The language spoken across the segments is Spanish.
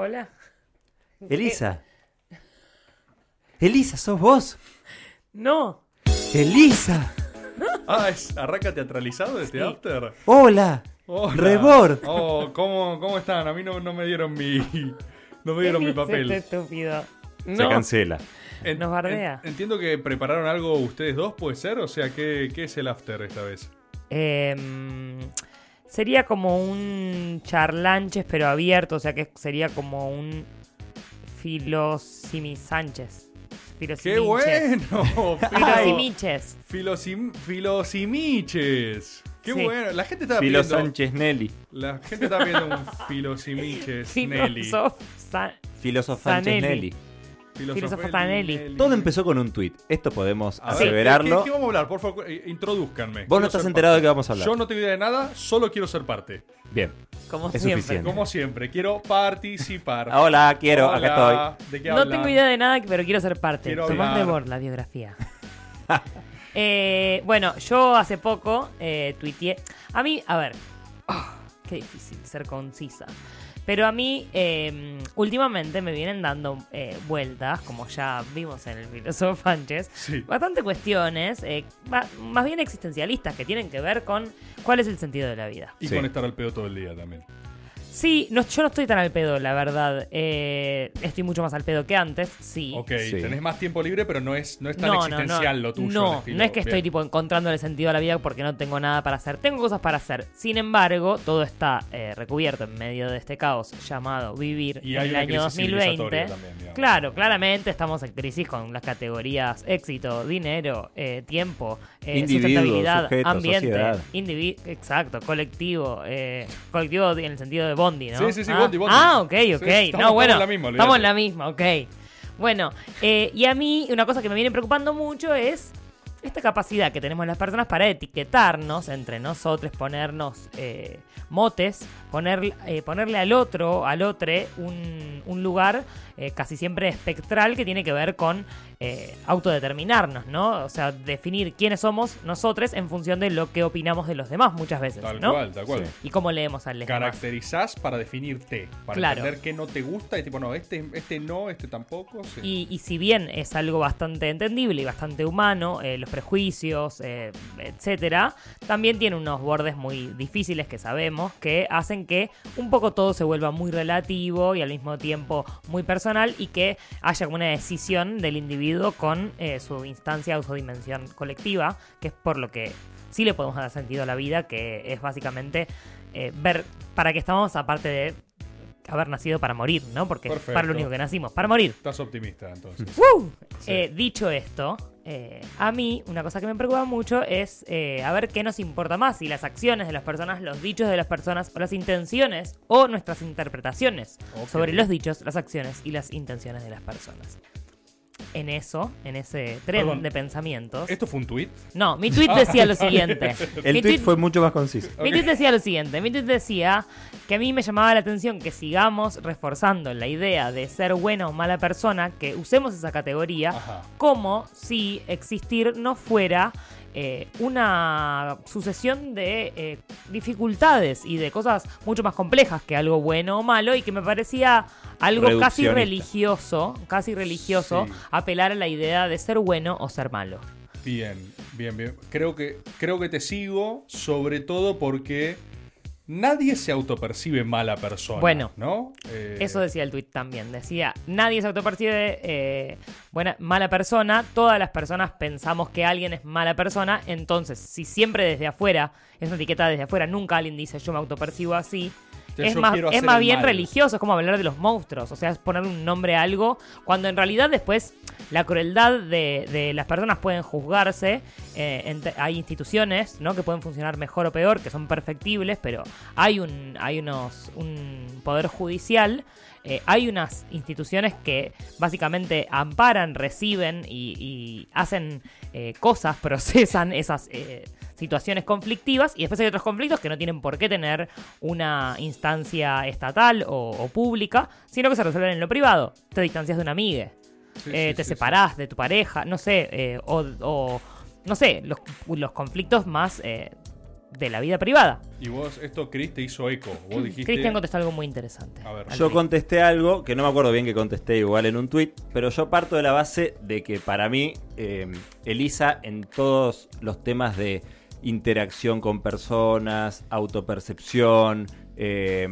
Hola. Elisa. Elisa, ¿sos vos? No. Elisa. Ah, es arranca teatralizado este Sí. after. Hola. Hola. Rebord. Oh, ¿cómo, ¿cómo están? A mí no, no me dieron mi. No me dieron mi ¿Qué papel. Este estúpido. Se No. cancela. En- Nos bardea. en- entiendo que prepararon algo ustedes dos, ¿puede ser? O sea, ¿qué, qué es el after esta vez? Em, sería como un charlanches, pero abierto. O sea que sería como un Filosimi Sánchez. ¡Qué bueno! Filosimiches. Filosim, filosimiches. ¡Qué Sí. bueno! La gente está Filo viendo. Sánchez Nelly. La gente está viendo un filosimiches Nelly. Filosof Sa- Filósofo Sánchez Sanelli. Nelly. Filósofo Fanelli. Todo empezó con un tuit. Esto podemos A ver, aseverarlo. ¿qué, qué vamos a hablar? Por favor, eh, introduzcanme. Vos Quiero no estás enterado de qué vamos a hablar. Yo no tengo idea de nada, solo quiero ser parte. Bien. Como Es siempre. suficiente. Como siempre, quiero participar. Hola, quiero, Hola, acá estoy. ¿De qué No tengo idea de nada, pero quiero ser parte. Quiero Tomás hablar. Rebord, la biografía. Eh, bueno, yo hace poco eh, tuiteé. A mí, a ver, ah, qué difícil ser concisa. Pero a mí, eh, últimamente me vienen dando eh, vueltas, como ya vimos en el filósofo Sánchez, Sí. bastante cuestiones, eh, más bien existencialistas, que tienen que ver con cuál es el sentido de la vida. Y Sí. con estar al pedo todo el día también. Sí, no, yo no estoy tan al pedo, la verdad. Eh, estoy mucho más al pedo que antes, sí. Ok, Sí. tenés más tiempo libre, pero no es, no es tan existencial lo tuyo. No, el estilo. no es que estoy Bien. tipo encontrando el sentido de la vida porque no tengo nada para hacer. Tengo cosas para hacer. Sin embargo, todo está eh, recubierto en medio de este caos llamado vivir Y en hay el una año crisis 2020. civilizatoria también, digamos. Claro, claramente estamos en crisis con las categorías éxito, dinero, eh, tiempo, eh, Individuo, sustentabilidad, sujeto, ambiente, sociedad. indivi- exacto, colectivo, eh, colectivo en el sentido de Bondi, ¿no? Sí, sí, sí, ah, Bondi, Bondi. Ah, ok, Sí, ok. estamos- no, bueno, estamos en la misma, estamos en la misma, ok. Bueno, eh, y a mí una cosa que me viene preocupando mucho es esta capacidad que tenemos las personas para etiquetarnos entre nosotros, ponernos eh, motes, poner, eh, ponerle al otro, al otro, un, un lugar eh, casi siempre espectral que tiene que ver con eh, autodeterminarnos, ¿no? O sea, definir quiénes somos nosotros en función de lo que opinamos de los demás muchas veces, Tal ¿no? cual, tal cual. Y cómo leemos al demás. Caracterizás para definirte, para Claro. entender qué no te gusta y tipo, no, este, este no, este tampoco. sí. Y, y si bien es algo bastante entendible y bastante humano, eh, los prejuicios, eh, etcétera, también tiene unos bordes muy difíciles que sabemos que hacen que un poco todo se vuelva muy relativo y al mismo tiempo muy personal y que haya como una decisión del individuo con eh, su instancia o su dimensión colectiva, que es por lo que sí le podemos dar sentido a la vida, que es básicamente eh, ver para qué estamos aparte de haber nacido para morir, ¿no? Porque es para lo único que nacimos, para morir. Estás optimista, entonces. ¡Woo! Sí. Eh, dicho esto, eh, a mí una cosa que me preocupa mucho es eh, a ver qué nos importa más, si las acciones de las personas, los dichos de las personas, o las intenciones o nuestras interpretaciones sobre los dichos, las acciones y las intenciones de las personas. En eso, en ese tren Perdón. de pensamientos. ¿Esto fue un tweet? No, mi tweet decía lo siguiente. El Mi tweet tuit- fue mucho más conciso. mi tweet decía lo siguiente, mi tweet decía que a mí me llamaba la atención que sigamos reforzando la idea de ser buena o mala persona, que usemos esa categoría, Ajá. como si existir no fuera eh, una sucesión de eh, dificultades y de cosas mucho más complejas que algo bueno o malo y que me parecía algo casi religioso, casi religioso, Sí. apelar a la idea de ser bueno o ser malo. Bien, bien, bien. Creo que, creo que te sigo, sobre todo porque nadie se autopercibe mala persona. Bueno, ¿no? Eh, Eso decía el tweet también. Decía, nadie se autopercibe eh, buena, mala persona. Todas las personas pensamos que alguien es mala persona. Entonces, si siempre desde afuera, es una etiqueta desde afuera, nunca alguien dice yo me autopercibo así. Que Es yo más, es más bien mal. religioso, es como hablar de los monstruos, o sea, es poner un nombre a algo, cuando en realidad después la crueldad de, de las personas pueden juzgarse, eh, hay instituciones ¿no? que pueden funcionar mejor o peor, que son perfectibles, pero hay un, hay unos, un poder judicial, eh, hay unas instituciones que básicamente amparan, reciben y, y hacen eh, cosas, procesan esas eh, situaciones conflictivas y después hay otros conflictos que no tienen por qué tener una instancia estatal o, o pública, sino que se resuelven en lo privado. Te distancias de una amiga, Sí, eh, sí, te sí, separás de tu pareja, no sé, eh, o, o, no sé, los, los conflictos más eh, de la vida privada. Y vos, esto, Chris, te hizo eco. Vos dijiste. Cristian contestó algo muy interesante. A ver. Yo fin. contesté algo que no me acuerdo bien que contesté igual en un tweet, pero yo parto de la base de que para mí eh, Elisa en todos los temas de interacción con personas, autopercepción, eh,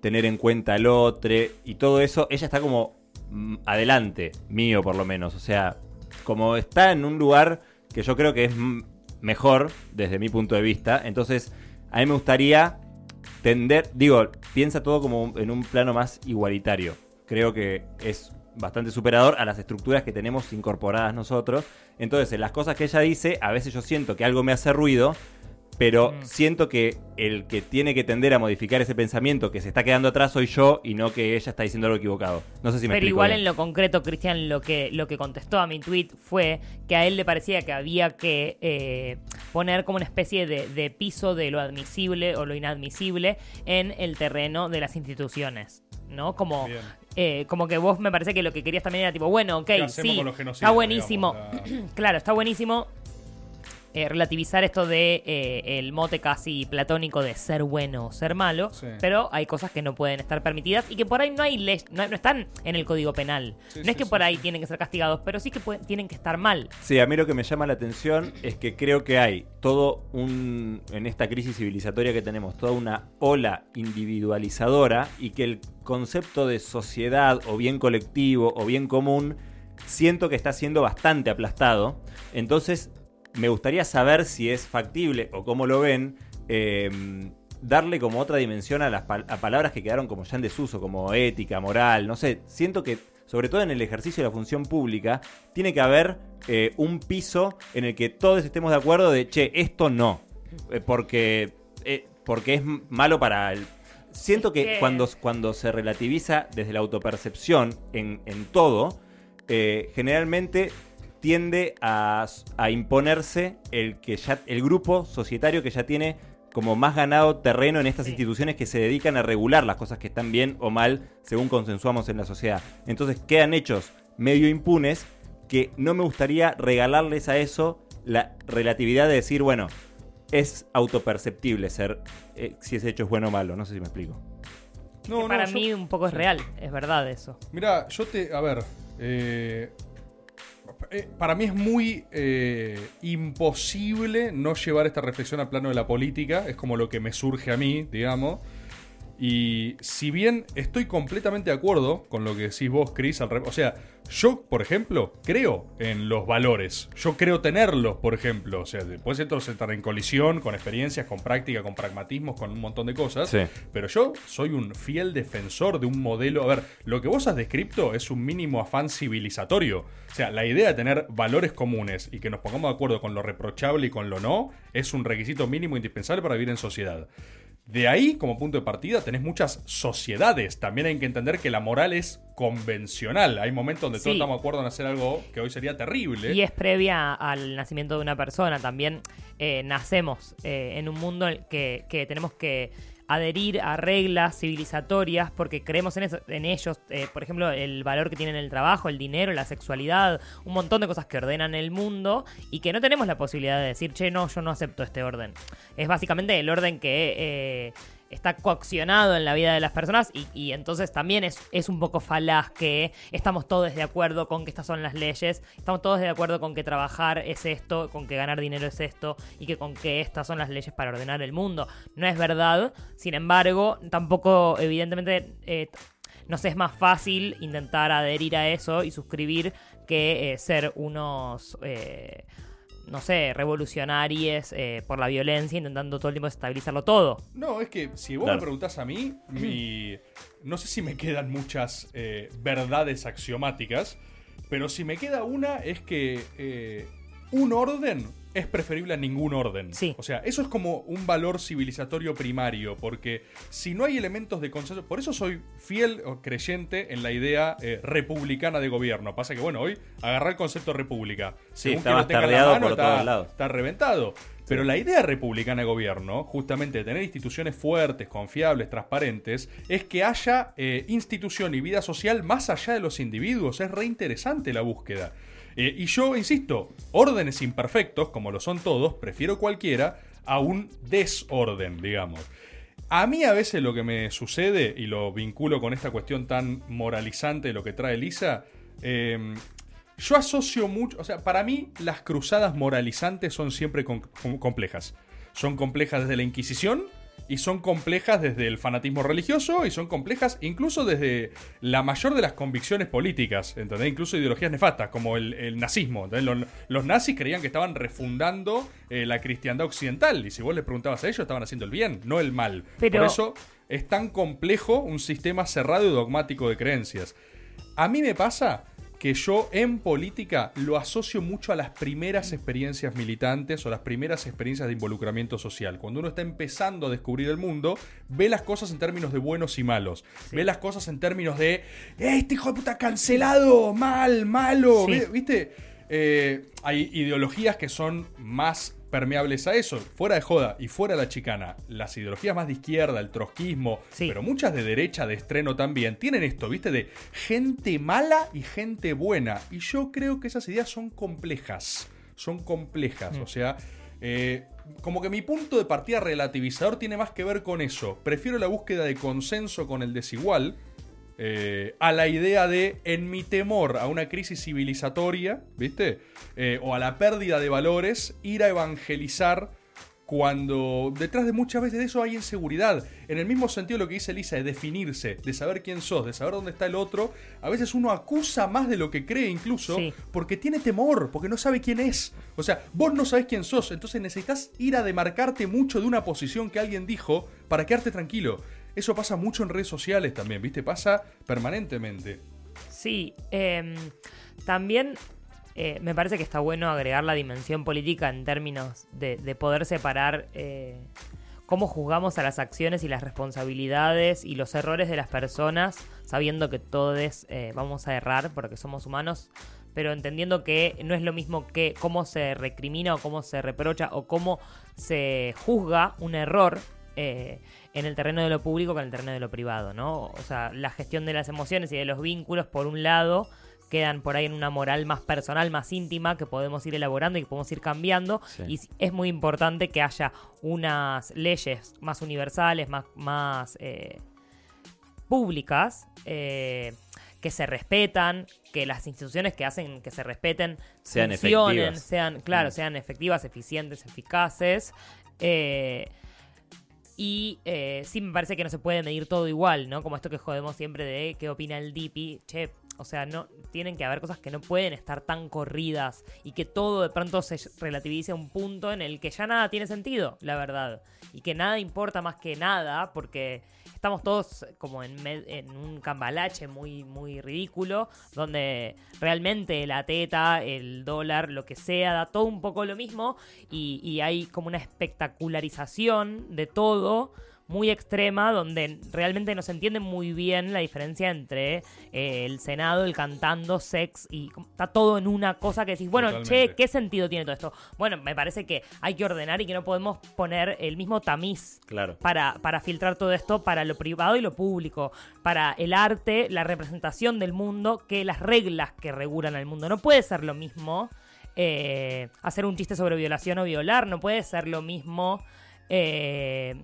tener en cuenta al otro y todo eso, ella está como mm, adelante, mío por lo menos, o sea, como está en un lugar que yo creo que es mm, mejor desde mi punto de vista, entonces a mí me gustaría tender, digo, piensa todo como en un plano más igualitario. Creo que es bastante superador a las estructuras que tenemos incorporadas nosotros. Entonces, en las cosas que ella dice, a veces yo siento que algo me hace ruido, pero Mm. siento que el que tiene que tender a modificar ese pensamiento que se está quedando atrás soy yo y no que ella está diciendo algo equivocado. No sé si me Pero igual bien. en lo concreto, Cristian, lo que, lo que contestó a mi tweet fue que a él le parecía que había que eh, poner como una especie de, de piso de lo admisible o lo inadmisible en el terreno de las instituciones. ¿No? Como, Bien. Eh, como que vos me parece que lo que querías también era tipo, bueno, ok, ¿Qué hacemos sí, está buenísimo. digamos? La- Claro, está buenísimo eh, relativizar esto de eh, el mote casi platónico de ser bueno o ser malo, Sí. pero hay cosas que no pueden estar permitidas y que por ahí no hay ley, no, no están en el código penal. Sí, no sí, es que sí, por ahí sí. tienen que ser castigados, pero sí que pueden- tienen que estar mal. Sí, a mí lo que me llama la atención es que creo que hay todo un, en esta crisis civilizatoria que tenemos, toda una ola individualizadora y que el concepto de sociedad o bien colectivo o bien común siento que está siendo bastante aplastado. Entonces, me gustaría saber si es factible o cómo lo ven. eh, darle como otra dimensión a las pal- a palabras que quedaron como ya en desuso, como ética, moral, no sé, siento que sobre todo en el ejercicio de la función pública, tiene que haber eh, un piso en el que todos estemos de acuerdo de, che, esto no, eh, porque, eh, porque es malo para el... Siento Es que, que- Cuando, cuando se relativiza desde la autopercepción en, en todo, generalmente tiende a, a imponerse el que ya el grupo societario que ya tiene como más ganado terreno en estas Sí. instituciones que se dedican a regular las cosas que están bien o mal según consensuamos en la sociedad. Entonces quedan hechos medio impunes que no me gustaría regalarles a eso la relatividad de decir, bueno, es autoperceptible ser eh, si ese hecho es bueno o malo. No sé si me explico. No, que no, para yo- mí un poco es real, es verdad eso. Mira, yo te. A ver. eh, eh, para mí es muy eh, imposible no llevar esta reflexión al plano de la política. Es como lo que me surge a mí, digamos. Y si bien estoy completamente de acuerdo con lo que decís vos, Chris, al o sea, yo, por ejemplo, creo en los valores. Yo creo tenerlos, por ejemplo. O sea, después estos estar en colisión con experiencias, con práctica, con pragmatismos, con un montón de cosas. Sí. Pero yo soy un fiel defensor de un modelo. A ver, lo que vos has descrito es un mínimo afán civilizatorio. O sea, la idea de tener valores comunes y que nos pongamos de acuerdo con lo reprochable y con lo no es un requisito mínimo indispensable para vivir en sociedad. De ahí, como punto de partida, tenés muchas sociedades. También hay que entender que la moral es convencional. Hay momentos donde todos estamos de acuerdo en hacer algo que hoy sería terrible. Y es previa al nacimiento de una persona. También eh, nacemos eh, en un mundo que, que tenemos que adherir a reglas civilizatorias porque creemos en, eso- en ellos. Eh, por ejemplo, el valor que tienen el trabajo, el dinero, la sexualidad, un montón de cosas que ordenan el mundo y que no tenemos la posibilidad de decir, che, no, yo no acepto este orden. Es básicamente el orden que... eh, está coaccionado en la vida de las personas y, entonces también es, es un poco falaz que estamos todos de acuerdo con que estas son las leyes, estamos todos de acuerdo con que trabajar es esto, con que ganar dinero es esto y que con que estas son las leyes para ordenar el mundo. No es verdad, sin embargo, tampoco evidentemente... eh, nos es más fácil intentar adherir a eso y suscribir que eh, ser unos... eh, no sé, revolucionarios eh, por la violencia, intentando todo el tiempo estabilizarlo todo. No, es que si vos Claro. me preguntás a mí, mi... no sé si me quedan muchas eh, verdades axiomáticas, pero si me queda una es que eh, un orden es preferible a ningún orden. Sí. O sea, eso es como un valor civilizatorio primario, porque si no hay elementos de consenso, por eso soy fiel o creyente en la idea eh, republicana de gobierno. Pasa que, bueno, hoy agarrar el concepto república, Sí, según está lo tenga en la mano, por está- todos lados. está reventado. Pero la idea republicana de gobierno, justamente de tener instituciones fuertes, confiables, transparentes, es que haya eh, institución y vida social más allá de los individuos. Es re interesante la búsqueda. Eh, y yo, insisto, órdenes imperfectos, como lo son todos, prefiero cualquiera, a un desorden, digamos. A mí a veces lo que me sucede, y lo vinculo con esta cuestión tan moralizante de lo que trae Lisa, eh, yo asocio mucho, o sea, para mí las cruzadas moralizantes son siempre com- com- complejas. Son complejas desde la Inquisición y son complejas desde el fanatismo religioso y son complejas incluso desde la mayor de las convicciones políticas, ¿entendés? Incluso ideologías nefastas, como el, el nazismo. los nazis creían que estaban refundando eh, la cristiandad occidental y si vos les preguntabas a ellos estaban haciendo el bien, no el mal. Pero- Por eso es tan complejo un sistema cerrado y dogmático de creencias. A mí me pasa que yo en política lo asocio mucho a las primeras experiencias militantes o las primeras experiencias de involucramiento social. Cuando uno está empezando a descubrir el mundo, ve las cosas en términos de buenos y malos. Ve las cosas en términos de, "Eh, este hijo de puta cancelado, mal, malo. Sí. ¿Viste? Eh, hay ideologías que son más permeables a eso. Fuera de joda y fuera de la chicana, las ideologías más de izquierda, el trotskismo, Sí. pero muchas de derecha, de estreno también, tienen esto, ¿viste? De gente mala y gente buena. Y yo creo que esas ideas son complejas. Son complejas. O sea, eh, como que mi punto de partida relativizador tiene más que ver con eso. Prefiero la búsqueda de consenso con el desigual. Eh, a la idea de, en mi temor a una crisis civilizatoria, ¿viste? Eh, o a la pérdida de valores, ir a evangelizar cuando detrás de muchas veces de eso hay inseguridad. En el mismo sentido lo que dice Elisa, de definirse, de saber quién sos, de saber dónde está el otro, a veces uno acusa más de lo que cree incluso, Sí. porque tiene temor, porque no sabe quién es. O sea, vos no sabés quién sos, entonces necesitas ir a demarcarte mucho de una posición que alguien dijo para quedarte tranquilo. Eso pasa mucho en redes sociales también, ¿viste? Pasa permanentemente. Sí, em, también eh, me parece que está bueno agregar la dimensión política en términos de, de poder separar eh, cómo juzgamos a las acciones y las responsabilidades y los errores de las personas, sabiendo que todos eh, vamos a errar porque somos humanos, pero entendiendo que no es lo mismo que cómo se recrimina o cómo se reprocha o cómo se juzga un error eh, en el terreno de lo público que en el terreno de lo privado, ¿no? O sea, la gestión de las emociones y de los vínculos, por un lado, quedan por ahí en una moral más personal, más íntima, que podemos ir elaborando y que podemos ir cambiando. Sí. Y es muy importante que haya unas leyes más universales, más, más eh, públicas, eh, que se respetan, que las instituciones que hacen que se respeten Sean funcionen, efectivas. sean, claro, Mm. sean efectivas, eficientes, eficaces. eh, y eh, sí me parece que no se puede medir todo igual, ¿no? Como esto que jodemos siempre de qué opina el DIPI. Che, o sea, no tienen que haber cosas que no pueden estar tan corridas y que todo de pronto se relativice a un punto en el que ya nada tiene sentido, la verdad. Y que nada importa más que nada porque estamos todos como en, en un cambalache muy, muy ridículo donde realmente la teta, el dólar, lo que sea, da todo un poco lo mismo y hay como una espectacularización de todo muy extrema donde realmente no se entiende muy bien la diferencia entre eh, el Senado, el cantando, sex y está todo en una cosa que decís, bueno, Totalmente. che, ¿qué sentido tiene todo esto? Bueno, me parece que hay que ordenar y que no podemos poner el mismo tamiz Claro. para, para filtrar todo esto para lo privado y lo público, para el arte, la representación del mundo, que las reglas que regulan al mundo. No puede ser lo mismo eh, hacer un chiste sobre violación o violar, no puede ser lo mismo eh,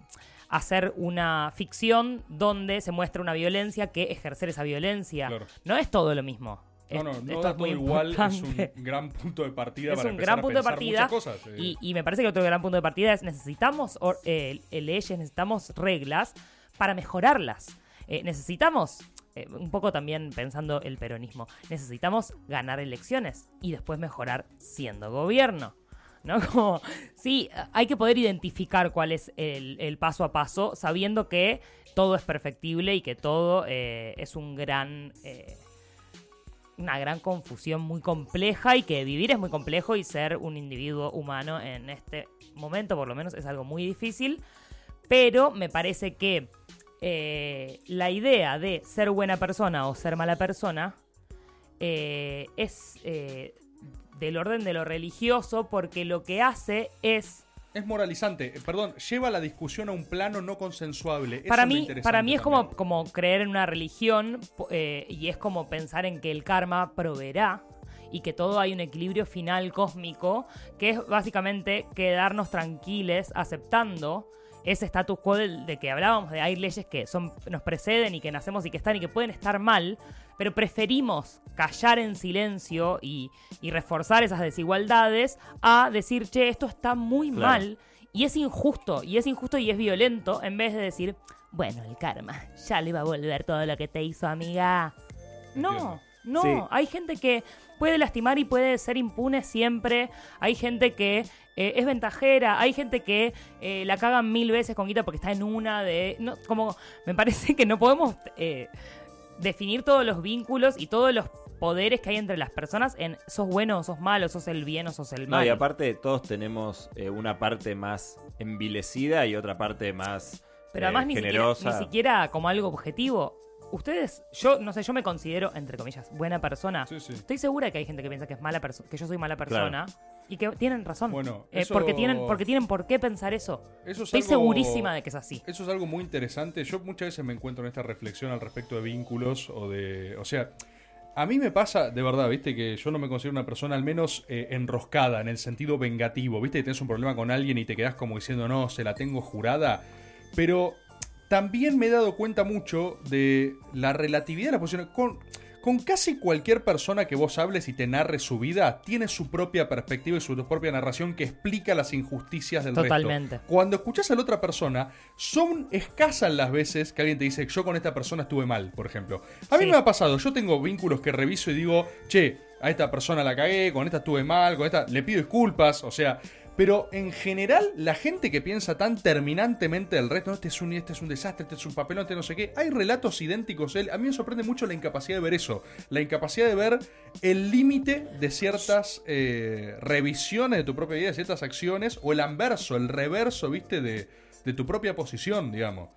hacer una ficción donde se muestra una violencia que ejercer esa violencia. Claro. No es todo lo mismo. No, no, no esto da es muy todo igual, es un gran punto de partida Es para un empezar gran a punto de pensar partida. muchas cosas. eh. Y, y me parece que otro gran punto de partida es necesitamos or- eh, eh, leyes, necesitamos reglas para mejorarlas. Eh, necesitamos, un poco también pensando el peronismo, necesitamos ganar elecciones y después mejorar siendo gobierno. ¿No? Como, sí, hay que poder identificar cuál es el, paso a paso, sabiendo que todo es perfectible y que todo eh, es un gran. eh, una gran confusión muy compleja y que vivir es muy complejo y ser un individuo humano en este momento por lo menos es algo muy difícil. Pero me parece que eh, la idea de ser buena persona o ser mala persona es del orden de lo religioso porque lo que hace es Es moralizante, eh, perdón, lleva la discusión a un plano no consensuable. Para mí, para mí es como, también. como creer en una religión eh, y es como pensar en que el karma proveerá y que todo hay un equilibrio final cósmico, que es básicamente quedarnos tranquiles aceptando ese status quo del- de, que hablábamos, de hay leyes que son, nos preceden y que nacemos y que están y que pueden estar mal, pero preferimos callar en silencio y, y reforzar esas desigualdades a decir, che, esto está muy Claro. mal y es injusto, y es injusto y es violento, en vez de decir, bueno, el karma, ya le va a volver todo lo que te hizo, amiga. No, no, Sí. hay gente que puede lastimar y puede ser impune siempre. Hay gente que eh, es ventajera. Hay gente que eh, la cagan mil veces con Guita porque está en una de. No, como me parece que no podemos eh, definir todos los vínculos y todos los poderes que hay entre las personas en sos bueno o sos malo, sos el bien o sos el No, mal. y aparte todos tenemos eh, una parte más envilecida y otra parte más Pero además ni siquiera, ni siquiera como algo objetivo. Ustedes, yo no sé, yo me considero, entre comillas, buena persona. Sí, sí. Estoy segura que hay gente que piensa que es mala persona, que yo soy mala persona. Y que tienen razón. Bueno, Eh, eso- porque, tienen, porque tienen por qué pensar eso. Eso es Estoy algo- segurísima de que es así. Eso es algo muy interesante. Yo muchas veces me encuentro en esta reflexión al respecto de vínculos o de. O sea, a mí me pasa, de verdad, viste, que yo no me considero una persona al menos eh, enroscada en el sentido vengativo. Viste que tienes un problema con alguien y te quedas como diciendo, no, se la tengo jurada. Pero también me he dado cuenta mucho de la relatividad de las posiciones. Con, con casi cualquier persona que vos hables y te narre su vida, tiene su propia perspectiva y su propia narración que explica las injusticias del Totalmente. resto. Cuando escuchas a la otra persona, son escasas las veces que alguien te dice, yo con esta persona estuve mal, por ejemplo. A mí Sí. me ha pasado, yo tengo vínculos que reviso y digo, che, a esta persona la cagué, con esta estuve mal, con esta le pido disculpas, o sea... Pero en general, la gente que piensa tan terminantemente del resto, este es un, este es un desastre, este es un papelón, este no sé qué, hay relatos idénticos. Él, a mí me sorprende mucho la incapacidad de ver eso, la incapacidad de ver el límite de ciertas eh, revisiones de tu propia vida, de ciertas acciones, o el anverso, el reverso, viste, de, de tu propia posición, digamos.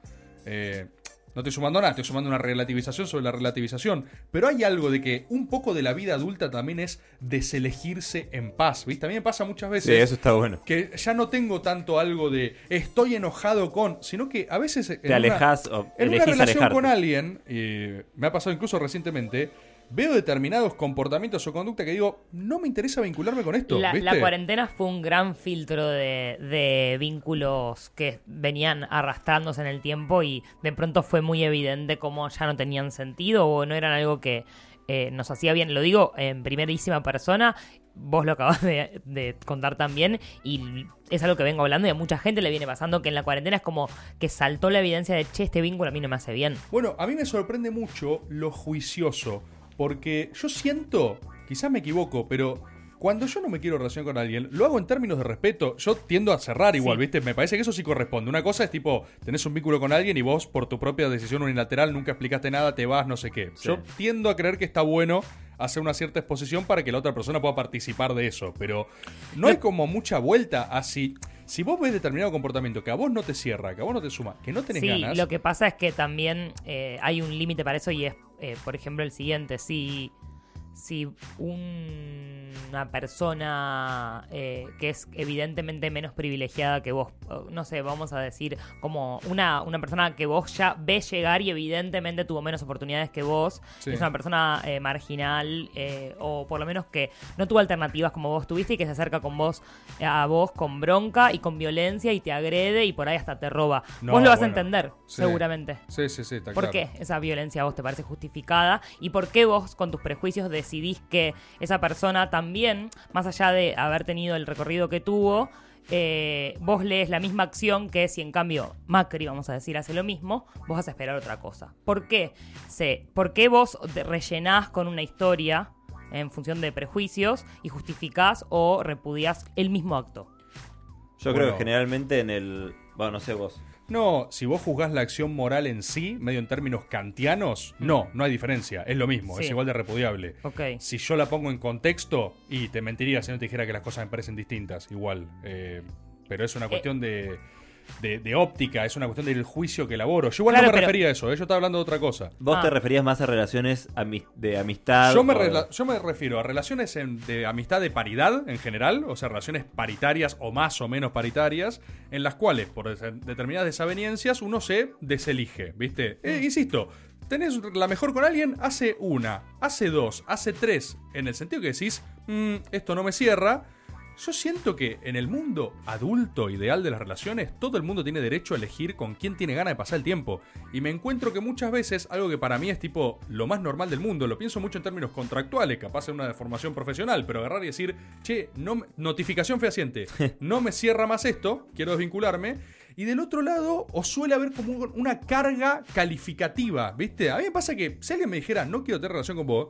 Eh, no estoy sumando nada, estoy sumando una relativización sobre la relativización. Pero hay algo de que un poco de la vida adulta también es deselegirse en paz, ¿viste? A mí me pasa muchas veces Sí, eso está bueno. que ya no tengo tanto algo de estoy enojado con, sino que a veces Te alejas una, o en una relación alejarte. con alguien, y me ha pasado incluso recientemente, veo determinados comportamientos o conducta que digo, no me interesa vincularme con esto, La, ¿viste? la cuarentena fue un gran filtro de, de vínculos que venían arrastrándose en el tiempo y de pronto fue muy evidente cómo ya no tenían sentido o no eran algo que eh, nos hacía bien. Lo digo en primerísima persona, vos lo acabas de, de contar también y es algo que vengo hablando y a mucha gente le viene pasando que en la cuarentena es como que saltó la evidencia de, che, este vínculo a mí no me hace bien. Bueno, a mí me sorprende mucho lo juicioso, porque yo siento, quizás me equivoco, pero cuando yo no me quiero relacionar con alguien, lo hago en términos de respeto. Yo tiendo a cerrar igual, Sí. ¿viste? Me parece que eso sí corresponde. Una cosa es tipo, tenés un vínculo con alguien y vos, por tu propia decisión unilateral, nunca explicaste nada, te vas, no sé qué. Sí. Yo tiendo a creer que está bueno hacer una cierta exposición para que la otra persona pueda participar de eso, pero no hay como mucha vuelta así. Si vos ves determinado comportamiento que a vos no te cierra, que a vos no te suma, que no tenés Sí, ganas, lo que pasa es que también eh, hay un límite para eso y es, eh, por ejemplo, el siguiente. Si, si un- una persona eh, que es evidentemente menos privilegiada que vos, no sé, vamos a decir, como una, una persona que vos ya ves llegar y evidentemente tuvo menos oportunidades que vos, Sí. es una persona eh, marginal eh, o por lo menos que no tuvo alternativas como vos tuviste y que se acerca con vos a vos con bronca y con violencia y te agrede y por ahí hasta te roba. No, vos lo vas bueno, a entender, sí. seguramente. Sí, sí, sí, está ¿Por claro. qué esa violencia a vos te parece justificada? ¿Y por qué vos con tus prejuicios decidís que esa persona también, más allá de haber tenido el recorrido que tuvo, eh, vos lees la misma acción que si en cambio Macri, vamos a decir, hace lo mismo, vos vas a esperar otra cosa? ¿Por qué? Se, ¿Por qué vos te rellenás con una historia en función de prejuicios y justificás o repudiás el mismo acto? Yo creo que generalmente en el. Bueno, no sé vos. No, si vos juzgás la acción moral en sí, medio en términos kantianos, no, no hay diferencia, es lo mismo, Sí. es igual de repudiable. Ok. Si yo la pongo en contexto, y te mentiría si no te dijera que las cosas me parecen distintas, igual. eh, pero es una Eh. cuestión de, de, de óptica, es una cuestión del juicio que elaboro. Yo igual Claro, no me pero- refería a eso, eh, yo estaba hablando de otra cosa. Vos Ah. te referías más a relaciones ami- de amistad. Yo me, o- yo me refiero a relaciones en- de amistad de paridad en general, o sea, relaciones paritarias o más o menos paritarias, en las cuales, por determinadas desavenencias, uno se deselige, ¿viste? Eh, insisto, tenés la mejor con alguien, hace una, hace dos, hace tres. En el sentido que decís, "Mm, esto no me cierra. Yo siento que en el mundo adulto ideal de las relaciones, todo el mundo tiene derecho a elegir con quién tiene ganas de pasar el tiempo. Y me encuentro que muchas veces, algo que para mí es tipo lo más normal del mundo, lo pienso mucho en términos contractuales, capaz en una formación profesional, pero agarrar y decir, che, no, me- notificación fehaciente, no me cierra más esto, quiero desvincularme. Y del otro lado, os suele haber como un- una carga calificativa, ¿viste? A mí me pasa que si alguien me dijera, no quiero tener relación con vos,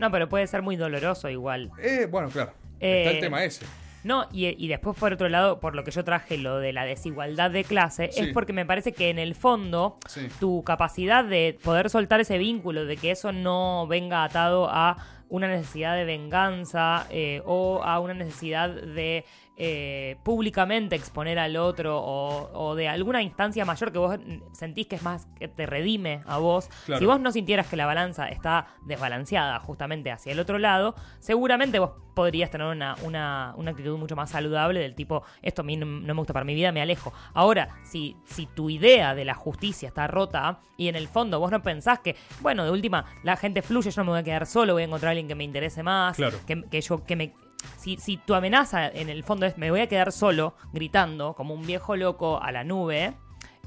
No, pero puede ser muy doloroso igual. eh, bueno, claro, Eh, está el tema ese. No, y, y después por otro lado, por lo que yo traje lo de la desigualdad de clase, Sí. es porque me parece que en el fondo Sí. tu capacidad de poder soltar ese vínculo, de que eso no venga atado a una necesidad de venganza eh, o a una necesidad de eh, públicamente exponer al otro o, o de alguna instancia mayor que vos sentís que es más que te redime a vos. Claro. Si vos no sintieras que la balanza está desbalanceada justamente hacia el otro lado, seguramente vos podrías tener una, una, una actitud mucho más saludable del tipo, esto a mí no, no me gusta para mi vida, me alejo. Ahora, si, si tu idea de la justicia está rota y en el fondo vos no pensás que, bueno, de última, la gente fluye, yo no me voy a quedar solo, voy a encontrar a alguien que me interese más, Claro. que, que yo, que me... Si, si tu amenaza en el fondo es me voy a quedar solo, gritando, como un viejo loco a la nube,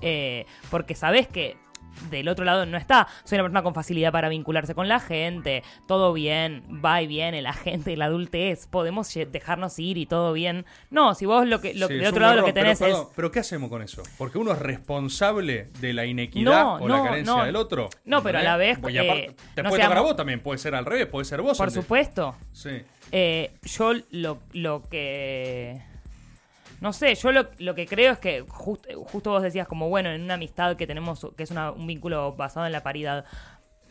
eh, porque sabes que del otro lado no está. Soy una persona con facilidad para vincularse con la gente, todo bien, va y viene, la gente, la adultez, podemos dejarnos ir y todo bien. No, si vos lo que, lo, Sí, del es otro lado lo que tenés pero, es... perdón, pero ¿qué hacemos con eso? Porque uno es responsable de la inequidad No, o la carencia no. del otro. No, pero a la vez, Y aparte, eh, te puede tocar a seamos- vos también, puede ser al revés, puede ser vos. Por supuesto. Sí. Eh, yo lo, lo que. No sé, yo lo, lo que creo es que just- justo vos decías, como bueno, en una amistad que tenemos, que es una- un vínculo basado en la paridad.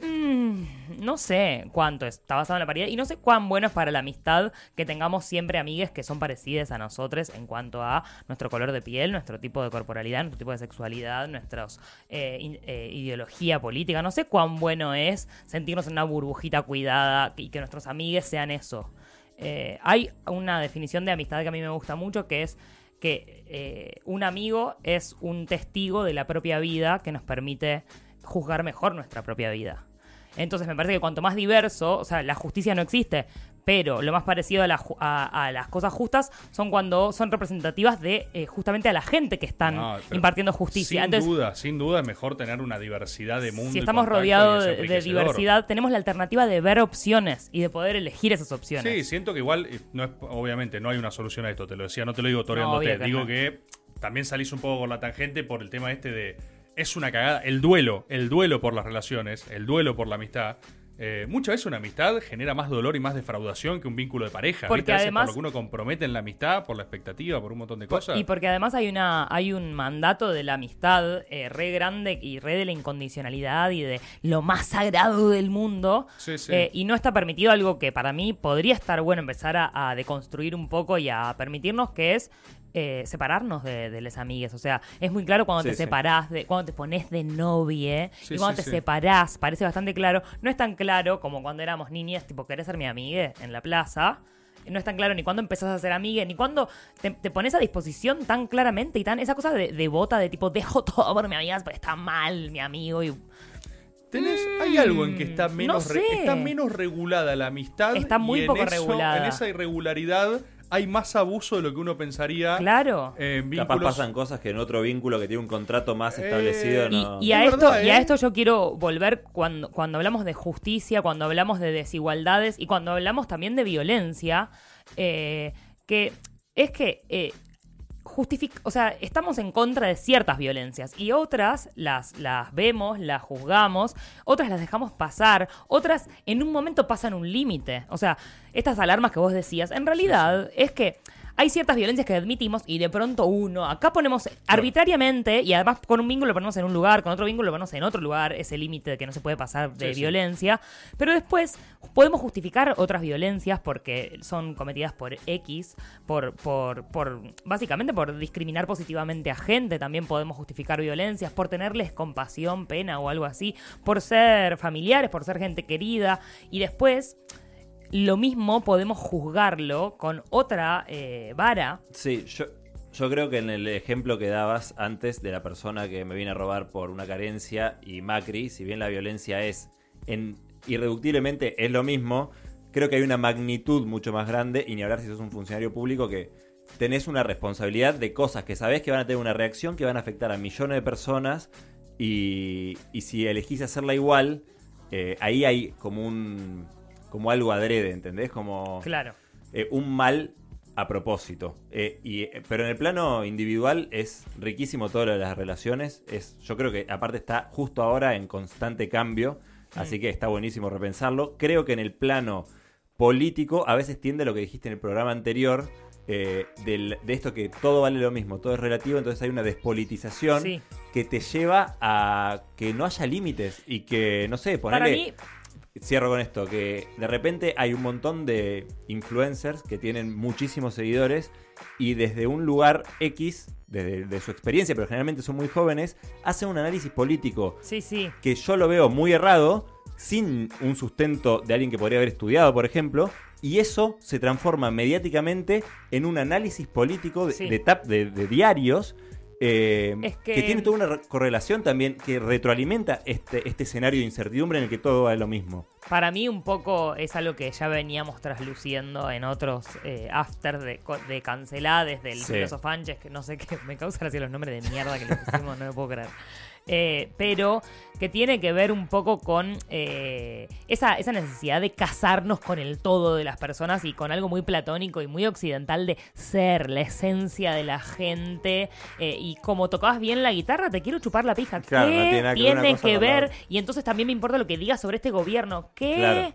Mm, no sé cuánto está basado en la paridad y no sé cuán bueno es para la amistad que tengamos siempre amigues que son parecidas a nosotros en cuanto a nuestro color de piel, nuestro tipo de corporalidad, nuestro tipo de sexualidad, nuestra ideología política. No sé cuán bueno es sentirnos en una burbujita cuidada y que nuestros amigues sean eso. Eh, hay una definición de amistad que a mí me gusta mucho que es que eh, un amigo es un testigo de la propia vida que nos permite juzgar mejor nuestra propia vida. Entonces me parece que cuanto más diverso, o sea, la justicia no existe, pero lo más parecido a, la a- a las cosas justas son cuando son representativas de eh, justamente a la gente que están No, impartiendo justicia. Sin Entonces, duda, sin duda es mejor tener una diversidad de mundo. si estamos rodeados de, diversidad, tenemos la alternativa de ver opciones y de poder elegir esas opciones. Sí, siento que igual, eh, no es, obviamente, no hay una solución a esto, te lo decía, no te lo digo toreándote, que digo no. que también salís un poco con la tangente por el tema este de, es una cagada, el duelo, el duelo por las relaciones, el duelo por la amistad. Eh, muchas veces una amistad genera más dolor y más defraudación que un vínculo de pareja. Porque ¿viste? Además- por lo que uno compromete en la amistad, por la expectativa, por un montón de cosas. Y porque además hay una hay un mandato de la amistad eh, re grande y re de la incondicionalidad y de lo más sagrado del mundo. Sí, sí. Eh, y no está permitido algo que para mí podría estar bueno empezar a, a deconstruir un poco y a permitirnos que es eh, separarnos de, de les amigues. O sea, es muy claro cuando Sí, te sí. separás, de, cuando te pones de novie Sí, y cuando te separás, parece bastante claro. No es tan claro como cuando éramos niñas, tipo, ¿querés ser mi amigue en la plaza? No es tan claro ni cuando empezás a ser amigue, ni cuando te, te pones a disposición tan claramente y tan. Esa cosa de, de bota de tipo, dejo todo por mi amiga porque está mal mi amigo y. ¿Tenés, hay algo en que está Mm, menos, no re- sé. está menos regulada la amistad. Está muy y en poco eso- regulada. En esa irregularidad hay más abuso de lo que uno pensaría. Claro. En Capaz pasan cosas que en otro vínculo que tiene un contrato más Eh, establecido Y, no. y a Es esto, verdad, y a ¿eh? esto yo quiero volver cuando, cuando hablamos de justicia, cuando hablamos de desigualdades y cuando hablamos también de violencia, eh, que es que eh, justific- o sea, estamos en contra de ciertas violencias y otras las, las vemos, las juzgamos, otras las dejamos pasar, otras en un momento pasan un límite. O sea, estas alarmas que vos decías, en realidad es que hay ciertas violencias que admitimos y de pronto uno, acá ponemos arbitrariamente y además con un vínculo lo ponemos en un lugar, con otro vínculo lo ponemos en otro lugar, ese límite de que no se puede pasar de Sí, sí. violencia, pero después podemos justificar otras violencias porque son cometidas por X, por, por, por básicamente por discriminar positivamente a gente, también podemos justificar violencias, por tenerles compasión, pena o algo así, por ser familiares, por ser gente querida y después lo mismo podemos juzgarlo con otra eh, vara. Sí, yo, creo que en el ejemplo que dabas antes de la persona que me viene a robar por una carencia y Macri, si bien la violencia es en, irreductiblemente es lo mismo, creo que hay una magnitud mucho más grande y ni hablar si sos un funcionario público que tenés una responsabilidad de cosas que sabés que van a tener una reacción que van a afectar a millones de personas y, y si elegís hacerla igual, eh, ahí hay como un como algo adrede, ¿entendés? Como Claro. eh, un mal a propósito. Eh, y, eh, pero en el plano individual es riquísimo todo lo de las relaciones. Es, yo creo que aparte está justo ahora en constante cambio, así que está buenísimo repensarlo. Creo que en el plano político a veces tiende a lo que dijiste en el programa anterior. eh, del- de esto que todo vale lo mismo, todo es relativo, entonces hay una despolitización Sí. que te lleva a que no haya límites y que, no sé, ponerle... Cierro con esto, que de repente hay un montón de influencers que tienen muchísimos seguidores y desde un lugar X, desde de su experiencia, pero generalmente son muy jóvenes, hacen un análisis político sí, sí. que yo lo veo muy errado, sin un sustento de alguien que podría haber estudiado, por ejemplo, y eso se transforma mediáticamente en un análisis político de, Sí. de tap- de- de diarios. Eh, Es que- que... tiene toda una re- correlación también que retroalimenta este, este escenario de incertidumbre en el que todo va lo mismo. Para mí un poco es algo que ya veníamos trasluciendo en otros eh, after de, de cancelades del Sí. Filosofanches, que no sé qué, me causa gracia los nombres de mierda que le pusimos, no me puedo creer. Eh, pero que tiene que ver un poco con eh, esa, esa necesidad de casarnos con el todo de las personas y con algo muy platónico y muy occidental de ser, la esencia de la gente. eh, y como tocabas bien la guitarra, te quiero chupar la pija. Claro, ¿Qué no tiene que ver tiene que. Y entonces también me importa lo que digas sobre este gobierno. ¿Qué? Claro.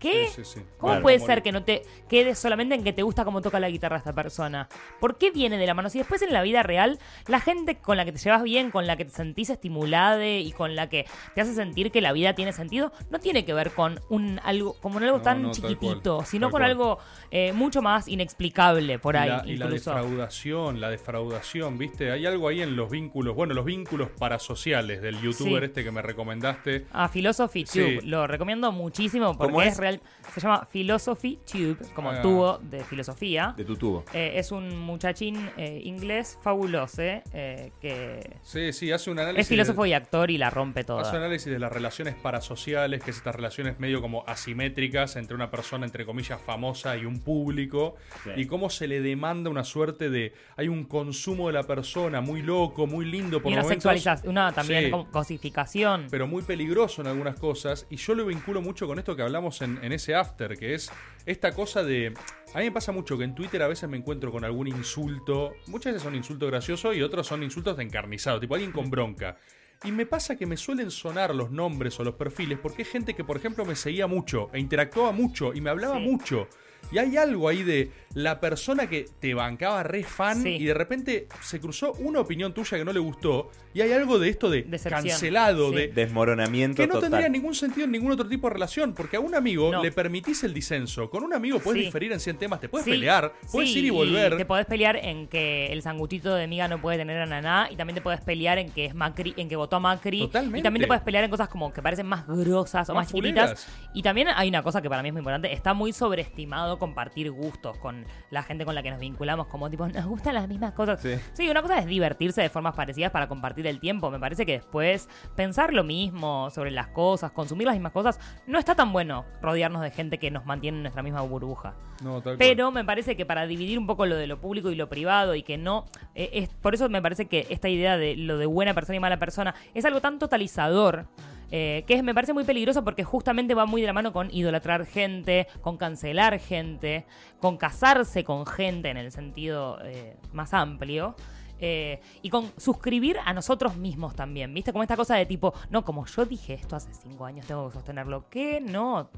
¿Qué? Sí, sí, sí. ¿Cómo Claro. puede ser que no te quedes solamente en que te gusta cómo toca la guitarra esta persona? ¿Por qué viene de la mano? Si después en la vida real, la gente con la que te llevas bien, con la que te sentís estimulada y con la que te hace sentir que la vida tiene sentido, no tiene que ver con un algo, como un algo No, tan no, chiquitito, cual, sino con cual. algo eh, mucho más inexplicable por ahí, la, y la defraudación, la defraudación, ¿viste? Hay algo ahí en los vínculos, bueno, los vínculos parasociales del youtuber este que me recomendaste. A Philosophy Tube. Lo recomiendo muchísimo porque es? real. Se llama Philosophy Tube, como Ah. tubo de filosofía. De tu tubo. Eh, es un muchachín eh, inglés fabuloso, eh, que Sí, sí, hace un análisis. es filósofo de- y actor y la rompe Hace un toda. análisis de las relaciones parasociales, que es estas relaciones medio como asimétricas entre una persona, entre comillas, famosa y un público, Sí. y cómo se le demanda una suerte de. Hay un consumo de la persona muy loco, muy lindo por Y una momentos, sexualización, una también Sí. cosificación. pero muy peligroso en algunas cosas. Y yo lo vinculo mucho con esto que hablamos en, en ese after, que es esta cosa de. A mí me pasa mucho que en Twitter a veces me encuentro con algún insulto. Muchas veces son insultos graciosos y otros son insultos de encarnizado, tipo alguien con bronca. Y me pasa que me suelen sonar los nombres o los perfiles porque es gente que, por ejemplo, me seguía mucho e interactuaba mucho y me hablaba Sí. mucho. Y hay algo ahí de la persona que te bancaba re fan Sí. y de repente se cruzó una opinión tuya que no le gustó y hay algo de esto de Decepción. cancelado, Sí. de Desmoronamiento que no total. tendría ningún sentido en ningún otro tipo de relación, porque a un amigo No. le permitís el disenso. Con un amigo puedes Sí. diferir en 100 temas, te puedes Sí, pelear, puedes sí, ir y volver. Te podés pelear en que el sanguchito de miga no puede tener a Naná y también te podés pelear en que es Macri, en que votó a Macri. Totalmente. Y también te podés pelear en cosas como que parecen más grosas o Más más chiquititas. Y también hay una cosa que para mí es muy importante, está muy sobreestimado compartir gustos con la gente con la que nos vinculamos, como tipo, nos gustan las mismas cosas. Sí. una cosa es divertirse de formas parecidas para compartir el tiempo. Me parece que después pensar lo mismo sobre las cosas, consumir las mismas cosas, no está tan bueno rodearnos de gente que nos mantiene en nuestra misma burbuja. No, tal cual. Pero me parece que para dividir un poco lo de lo público y lo privado y que no... eh, es, por eso me parece que esta idea de lo de buena persona y mala persona es algo tan totalizador. Eh, que me parece muy peligroso porque justamente va muy de la mano con idolatrar gente, con cancelar gente, con casarse con gente en el sentido eh, más amplio. eh, y con suscribir a nosotros mismos también, ¿viste? Como esta cosa de tipo, no, como yo dije esto hace cinco años, tengo que sostenerlo. ¿Qué? No.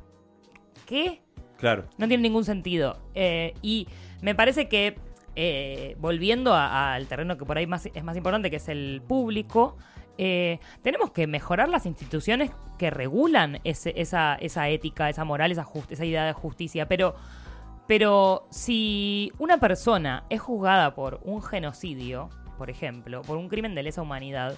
¿Qué? Claro. No tiene ningún sentido. Eh, y me parece que, eh, volviendo al terreno que por ahí más, es más importante, que es el público, eh, tenemos que mejorar las instituciones que regulan esa, ética, esa moral, esa, esa idea de justicia. Pero, pero si una persona es juzgada por un genocidio, por ejemplo, por un crimen de lesa humanidad,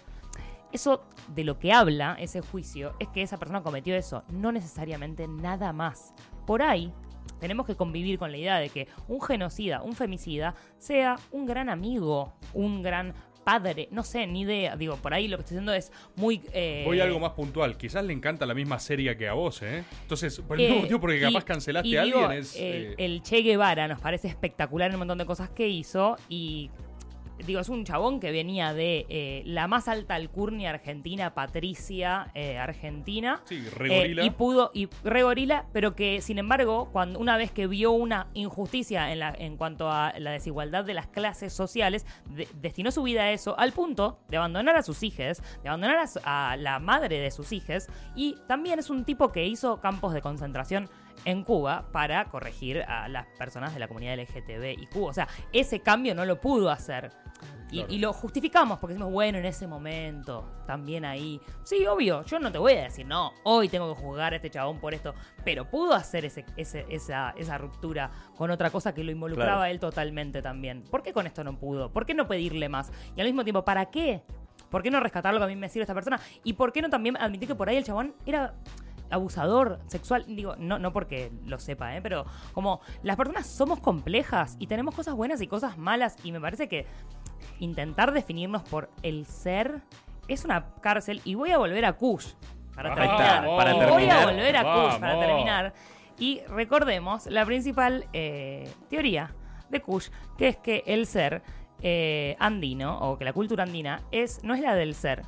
eso de lo que habla ese juicio es que esa persona cometió eso, no necesariamente nada más. Por ahí, tenemos que convivir con la idea de que un genocida, un femicida, sea un gran amigo, un gran padre, no sé, ni idea. Digo, por ahí lo que estoy diciendo es muy... eh, Voy a algo más puntual. Quizás le encanta la misma serie que a vos, ¿eh? Entonces, por el eh, mismo motivo, porque capaz y- cancelaste y a digo, alguien, es. el, eh, el Che Guevara nos parece espectacular en un montón de cosas que hizo y digo, es un chabón que venía de eh, la más alta alcurnia argentina, Patricia eh, Argentina. Sí, re gorila. Eh, y pudo, y re gorila, pero que sin embargo, cuando una vez que vio una injusticia en, la, en cuanto a la desigualdad de las clases sociales, de- destinó su vida a eso, al punto de abandonar a sus hijos, de abandonar a, a la madre de sus hijos, y también es un tipo que hizo campos de concentración en Cuba para corregir a las personas de la comunidad LGTB y Cuba. O sea, ese cambio no lo pudo hacer. Y, Claro. y lo justificamos porque decimos, bueno, en ese momento, también ahí. Sí, obvio, yo no te voy a decir, no, hoy tengo que juzgar a este chabón por esto, pero pudo hacer ese, ese- esa, esa ruptura con otra cosa que lo involucraba Claro. a él totalmente también. ¿Por qué con esto no pudo? ¿Por qué no pedirle más? Y al mismo tiempo, ¿para qué? ¿Por qué no rescatar lo que a mí me sirve esta persona? ¿Y por qué no también admitir que por ahí el chabón era abusador sexual? Digo, no, no porque lo sepa, ¿eh? pero como las personas somos complejas y tenemos cosas buenas y cosas malas y me parece que intentar definirnos por el ser es una cárcel y voy a volver a Kush para terminar. para Y Voy a terminar. volver a Kush para terminar. Y recordemos la principal eh, teoría de Kush, que es que el ser eh, andino, o que la cultura andina, es, no es la del ser,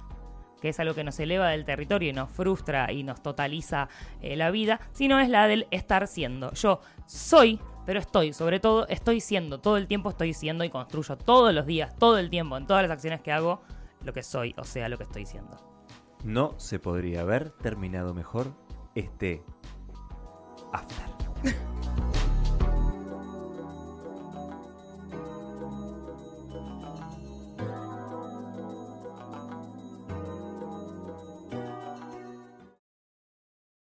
que es algo que nos eleva del territorio y nos frustra y nos totaliza eh, la vida, sino es la del estar siendo. Yo soy, pero estoy, sobre todo estoy siendo, todo el tiempo estoy siendo y construyo todos los días, todo el tiempo, en todas las acciones que hago, lo que soy, o sea, lo que estoy siendo. No se podría haber terminado mejor este After.